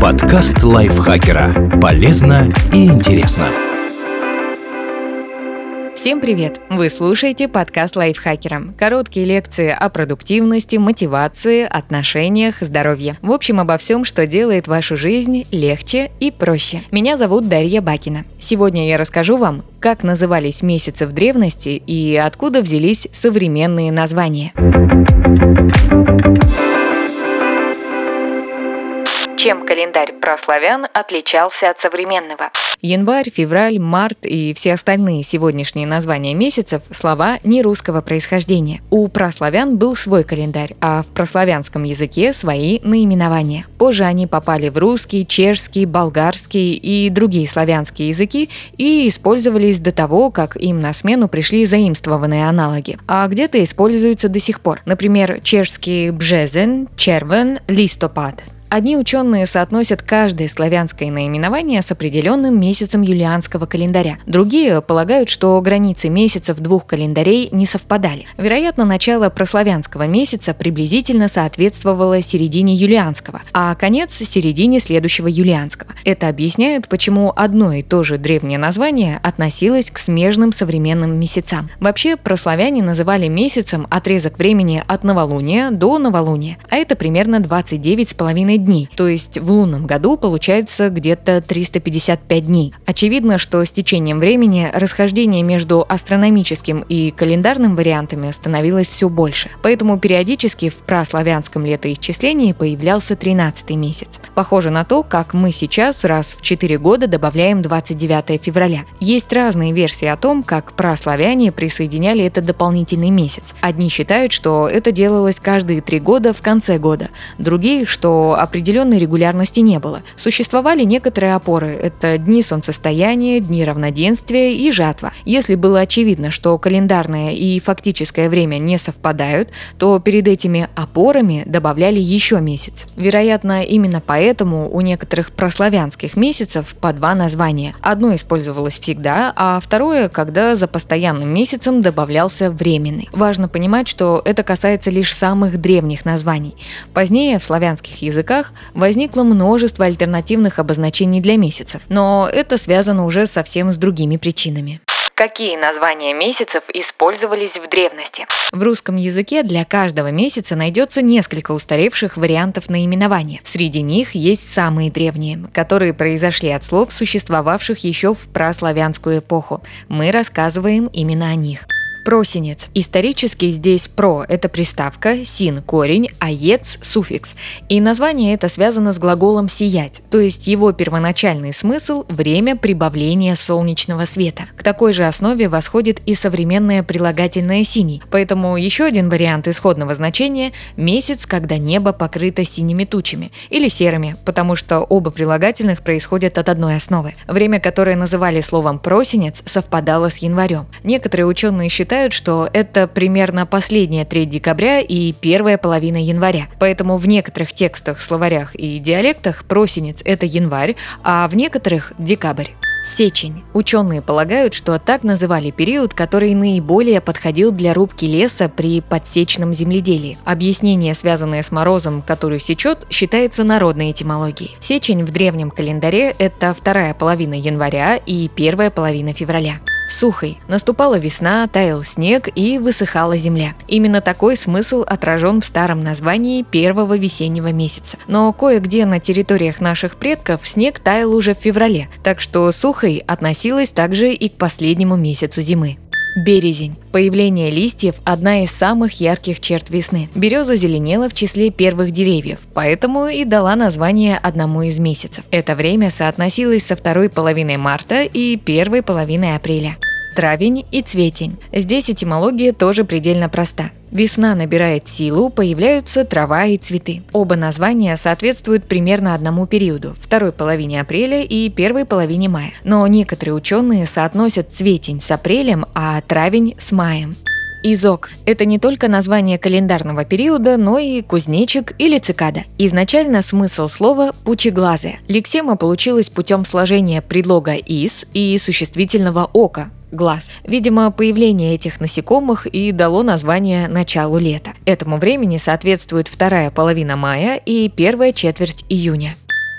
Подкаст лайфхакера. Полезно и интересно. Всем привет! Вы слушаете подкаст лайфхакера. Короткие лекции о продуктивности, мотивации, отношениях, здоровье. В общем, обо всем, что делает вашу жизнь легче и проще. Меня зовут Дарья Бакина. Сегодня я расскажу вам, как назывались месяцы в древности и откуда взялись современные названия. Чем календарь прославян отличался от современного? Январь, февраль, март и все остальные сегодняшние названия месяцев – слова нерусского происхождения. У прославян был свой календарь, а в прославянском языке свои наименования. Позже они попали в русский, чешский, болгарский и другие славянские языки и использовались до того, как им на смену пришли заимствованные аналоги. А где-то используются до сих пор. Например, чешский бжезен, червен, листопад – Одни ученые соотносят каждое славянское наименование с определенным месяцем юлианского календаря. Другие полагают, что границы месяцев двух календарей не совпадали. Вероятно, начало прославянского месяца приблизительно соответствовало середине юлианского, а конец – середине следующего юлианского. Это объясняет, почему одно и то же древнее название относилось к смежным современным месяцам. Вообще, прославяне называли месяцем отрезок времени от новолуния до новолуния, а это примерно 29,5 дней, то есть в лунном году получается где-то 355 дней. Очевидно, что с течением времени расхождение между астрономическим и календарным вариантами становилось все больше. Поэтому периодически в праславянском летоисчислении появлялся 13 месяц. Похоже на то, как мы сейчас раз в 4 года добавляем 29 февраля. Есть разные версии о том, как праславяне присоединяли этот дополнительный месяц. Одни считают, что это делалось каждые три года в конце года, другие, что определенной регулярности не было. Существовали некоторые опоры – это дни солнцестояния, дни равноденствия и жатва. Если было очевидно, что календарное и фактическое время не совпадают, то перед этими опорами добавляли еще месяц. Вероятно, именно поэтому у некоторых прославянских месяцев по два названия. Одно использовалось всегда, а второе, когда за постоянным месяцем добавлялся временный. Важно понимать, что это касается лишь самых древних названий. Позднее в славянских языках языках возникло множество альтернативных обозначений для месяцев, но это связано уже совсем с другими причинами. Какие названия месяцев использовались в древности? В русском языке для каждого месяца найдется несколько устаревших вариантов наименования. Среди них есть самые древние, которые произошли от слов, существовавших еще в праславянскую эпоху. Мы рассказываем именно о них. Просинец. Исторически здесь про – это приставка, син – корень, а ец – суффикс. И название это связано с глаголом «сиять», то есть его первоначальный смысл – время прибавления солнечного света. К такой же основе восходит и современное прилагательное «синий». Поэтому еще один вариант исходного значения – месяц, когда небо покрыто синими тучами, или серыми, потому что оба прилагательных происходят от одной основы. Время, которое называли словом «просинец», совпадало с январем. Некоторые ученые считают, считают, что это примерно последняя треть декабря и первая половина января. Поэтому в некоторых текстах, словарях и диалектах просенец – это январь, а в некоторых – декабрь. Сечень. Ученые полагают, что так называли период, который наиболее подходил для рубки леса при подсечном земледелии. Объяснение, связанное с морозом, который сечет, считается народной этимологией. Сечень в древнем календаре – это вторая половина января и первая половина февраля сухой. Наступала весна, таял снег и высыхала земля. Именно такой смысл отражен в старом названии первого весеннего месяца. Но кое-где на территориях наших предков снег таял уже в феврале, так что сухой относилась также и к последнему месяцу зимы. Березень. Появление листьев – одна из самых ярких черт весны. Береза зеленела в числе первых деревьев, поэтому и дала название одному из месяцев. Это время соотносилось со второй половиной марта и первой половиной апреля травень и цветень. Здесь этимология тоже предельно проста. Весна набирает силу, появляются трава и цветы. Оба названия соответствуют примерно одному периоду – второй половине апреля и первой половине мая. Но некоторые ученые соотносят цветень с апрелем, а травень с маем. Изок – это не только название календарного периода, но и кузнечик или цикада. Изначально смысл слова «пучеглазая». Лексема получилась путем сложения предлога «из» и существительного «ока», глаз. Видимо, появление этих насекомых и дало название началу лета. Этому времени соответствует вторая половина мая и первая четверть июня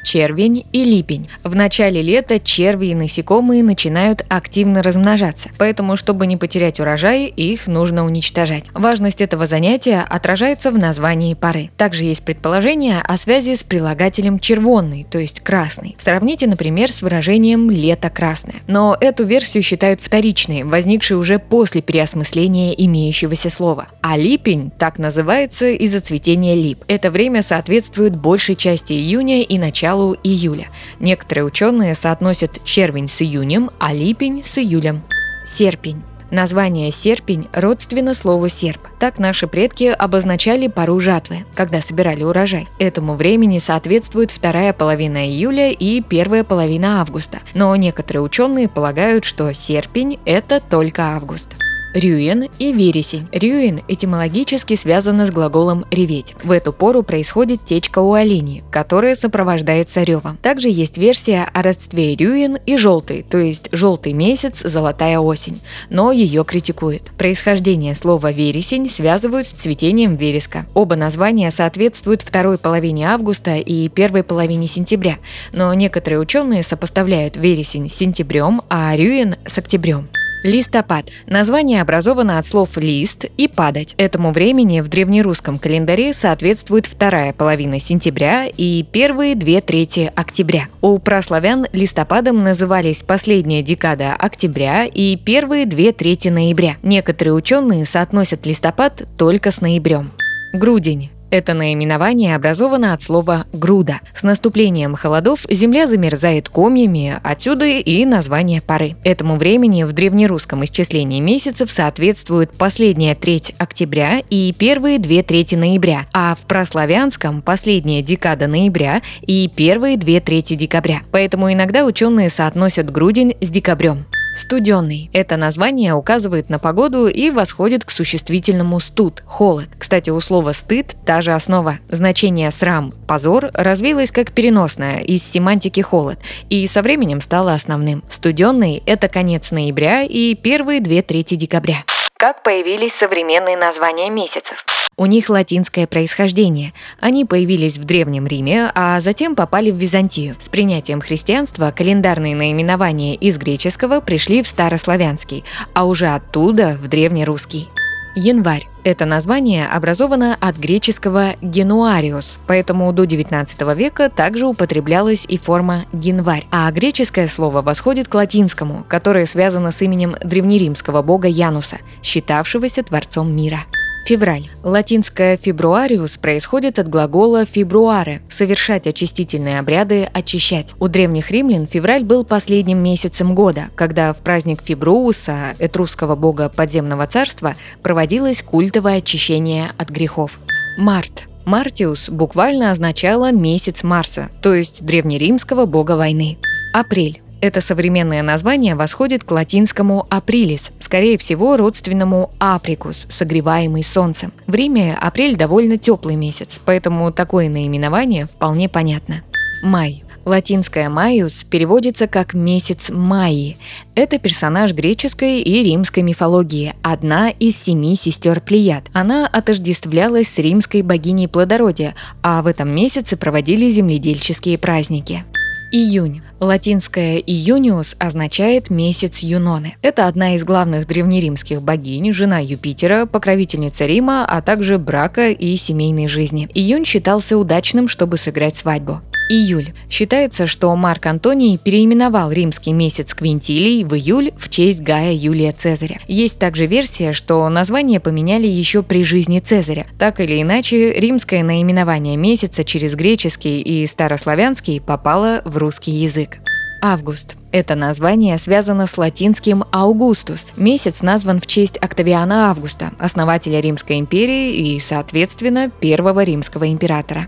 червень и липень. В начале лета черви и насекомые начинают активно размножаться, поэтому, чтобы не потерять урожай, их нужно уничтожать. Важность этого занятия отражается в названии пары. Также есть предположение о связи с прилагателем червонный, то есть красный. Сравните, например, с выражением «лето красное». Но эту версию считают вторичной, возникшей уже после переосмысления имеющегося слова. А липень так называется из-за цветения лип. Это время соответствует большей части июня и началу началу июля. Некоторые ученые соотносят червень с июнем, а липень с июлем. Серпень. Название «серпень» родственно слову «серп». Так наши предки обозначали пару жатвы, когда собирали урожай. Этому времени соответствует вторая половина июля и первая половина августа. Но некоторые ученые полагают, что серпень – это только август. Рюин и вересень. Рюин этимологически связано с глаголом «реветь». В эту пору происходит течка у оленей, которая сопровождается ревом. Также есть версия о родстве Рюин и желтый, то есть желтый месяц, золотая осень, но ее критикуют. Происхождение слова «вересень» связывают с цветением вереска. Оба названия соответствуют второй половине августа и первой половине сентября, но некоторые ученые сопоставляют вересень с сентябрем, а Рюин с октябрем. Листопад. Название образовано от слов «лист» и «падать». Этому времени в древнерусском календаре соответствует вторая половина сентября и первые две трети октября. У прославян листопадом назывались последняя декада октября и первые две трети ноября. Некоторые ученые соотносят листопад только с ноябрем. Грудень. Это наименование образовано от слова «груда». С наступлением холодов земля замерзает комьями, отсюда и название поры. Этому времени в древнерусском исчислении месяцев соответствует последняя треть октября и первые две трети ноября, а в прославянском – последняя декада ноября и первые две трети декабря. Поэтому иногда ученые соотносят грудень с декабрем. Студенный. Это название указывает на погоду и восходит к существительному студ – холод. Кстати, у слова «стыд» та же основа. Значение «срам» – позор развилось как переносное из семантики «холод» и со временем стало основным. Студенный – это конец ноября и первые две трети декабря. Как появились современные названия месяцев? У них латинское происхождение. Они появились в Древнем Риме, а затем попали в Византию. С принятием христианства календарные наименования из греческого пришли в старославянский, а уже оттуда в древнерусский. Январь. Это название образовано от греческого «генуариус», поэтому до XIX века также употреблялась и форма «январь». А греческое слово восходит к латинскому, которое связано с именем древнеримского бога Януса, считавшегося творцом мира. Февраль. Латинское «фебруариус» происходит от глагола «фебруаре» – совершать очистительные обряды, очищать. У древних римлян февраль был последним месяцем года, когда в праздник Фебрууса, этрусского бога подземного царства, проводилось культовое очищение от грехов. Март. Мартиус буквально означало «месяц Марса», то есть древнеримского бога войны. Апрель. Это современное название восходит к латинскому «априлис», скорее всего, родственному «априкус», согреваемый солнцем. В Риме апрель довольно теплый месяц, поэтому такое наименование вполне понятно. Май. Латинское «майус» переводится как «месяц Майи». Это персонаж греческой и римской мифологии, одна из семи сестер Плеяд. Она отождествлялась с римской богиней плодородия, а в этом месяце проводили земледельческие праздники. Июнь. Латинское «июниус» означает «месяц Юноны». Это одна из главных древнеримских богинь, жена Юпитера, покровительница Рима, а также брака и семейной жизни. Июнь считался удачным, чтобы сыграть свадьбу. Июль. Считается, что Марк Антоний переименовал римский месяц Квинтилий в июль в честь Гая Юлия Цезаря. Есть также версия, что название поменяли еще при жизни Цезаря. Так или иначе, римское наименование месяца через греческий и старославянский попало в русский язык. Август. Это название связано с латинским «Аугустус». Месяц назван в честь Октавиана Августа, основателя Римской империи и, соответственно, первого римского императора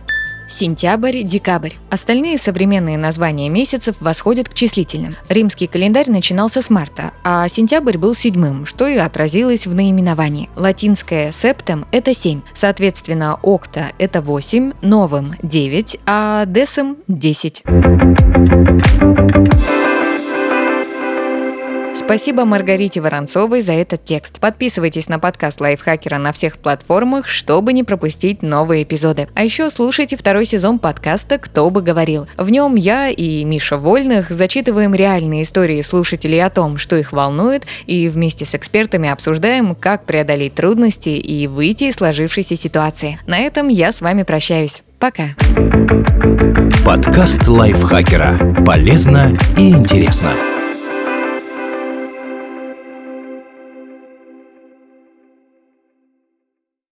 сентябрь, декабрь. Остальные современные названия месяцев восходят к числительным. Римский календарь начинался с марта, а сентябрь был седьмым, что и отразилось в наименовании. Латинское «септем» — это семь, соответственно, «окта» — это восемь, «новым» — девять, а «десем» — десять. Спасибо Маргарите Воронцовой за этот текст. Подписывайтесь на подкаст Лайфхакера на всех платформах, чтобы не пропустить новые эпизоды. А еще слушайте второй сезон подкаста «Кто бы говорил». В нем я и Миша Вольных зачитываем реальные истории слушателей о том, что их волнует, и вместе с экспертами обсуждаем, как преодолеть трудности и выйти из сложившейся ситуации. На этом я с вами прощаюсь. Пока. Подкаст Лайфхакера. Полезно и интересно.